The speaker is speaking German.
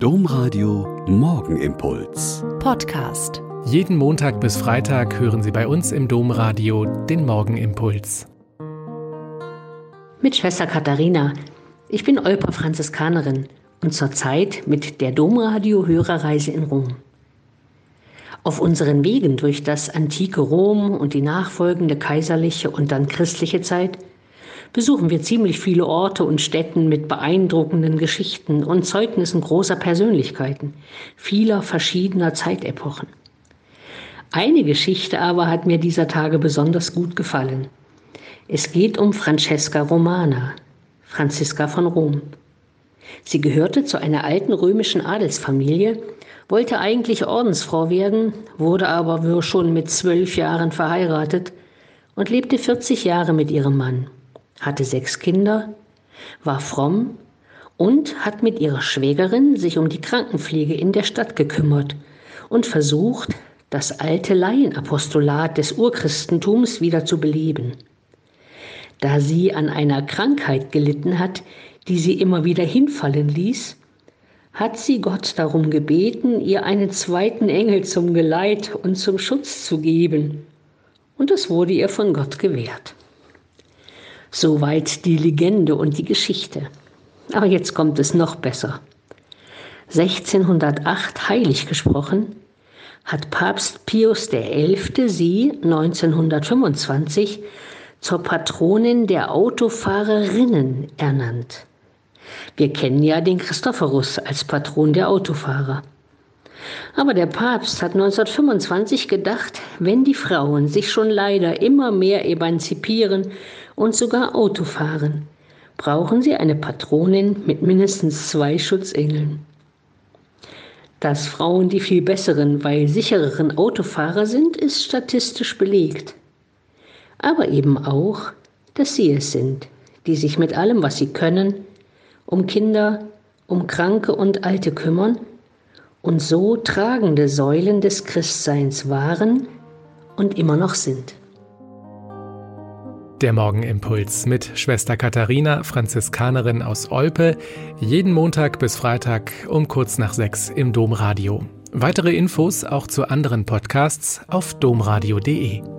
Domradio Morgenimpuls. Podcast. Jeden Montag bis Freitag hören Sie bei uns im Domradio den Morgenimpuls. Mit Schwester Katharina. Ich bin Olper Franziskanerin und zurzeit mit der Domradio Hörerreise in Rom. Auf unseren Wegen durch das antike Rom und die nachfolgende kaiserliche und dann christliche Zeit besuchen wir ziemlich viele Orte und Städten mit beeindruckenden Geschichten und Zeugnissen großer Persönlichkeiten, vieler verschiedener Zeitepochen. Eine Geschichte aber hat mir dieser Tage besonders gut gefallen. Es geht um Francesca Romana, Franziska von Rom. Sie gehörte zu einer alten römischen Adelsfamilie, wollte eigentlich Ordensfrau werden, wurde aber schon mit zwölf Jahren verheiratet und lebte 40 Jahre mit ihrem Mann hatte sechs Kinder, war fromm und hat mit ihrer Schwägerin sich um die Krankenpflege in der Stadt gekümmert und versucht, das alte Laienapostolat des Urchristentums wieder zu beleben. Da sie an einer Krankheit gelitten hat, die sie immer wieder hinfallen ließ, hat sie Gott darum gebeten, ihr einen zweiten Engel zum Geleit und zum Schutz zu geben. Und es wurde ihr von Gott gewährt. Soweit die Legende und die Geschichte. Aber jetzt kommt es noch besser. 1608 heilig gesprochen hat Papst Pius XI. sie 1925 zur Patronin der Autofahrerinnen ernannt. Wir kennen ja den Christophorus als Patron der Autofahrer. Aber der Papst hat 1925 gedacht, wenn die Frauen sich schon leider immer mehr emanzipieren und sogar Auto fahren, brauchen sie eine Patronin mit mindestens zwei Schutzengeln. Dass Frauen die viel besseren, weil sichereren Autofahrer sind, ist statistisch belegt. Aber eben auch, dass sie es sind, die sich mit allem, was sie können, um Kinder, um Kranke und Alte kümmern und so tragende Säulen des Christseins waren und immer noch sind. Der Morgenimpuls mit Schwester Katharina, Franziskanerin aus Olpe, jeden Montag bis Freitag um kurz nach sechs im Domradio. Weitere Infos auch zu anderen Podcasts auf domradio.de.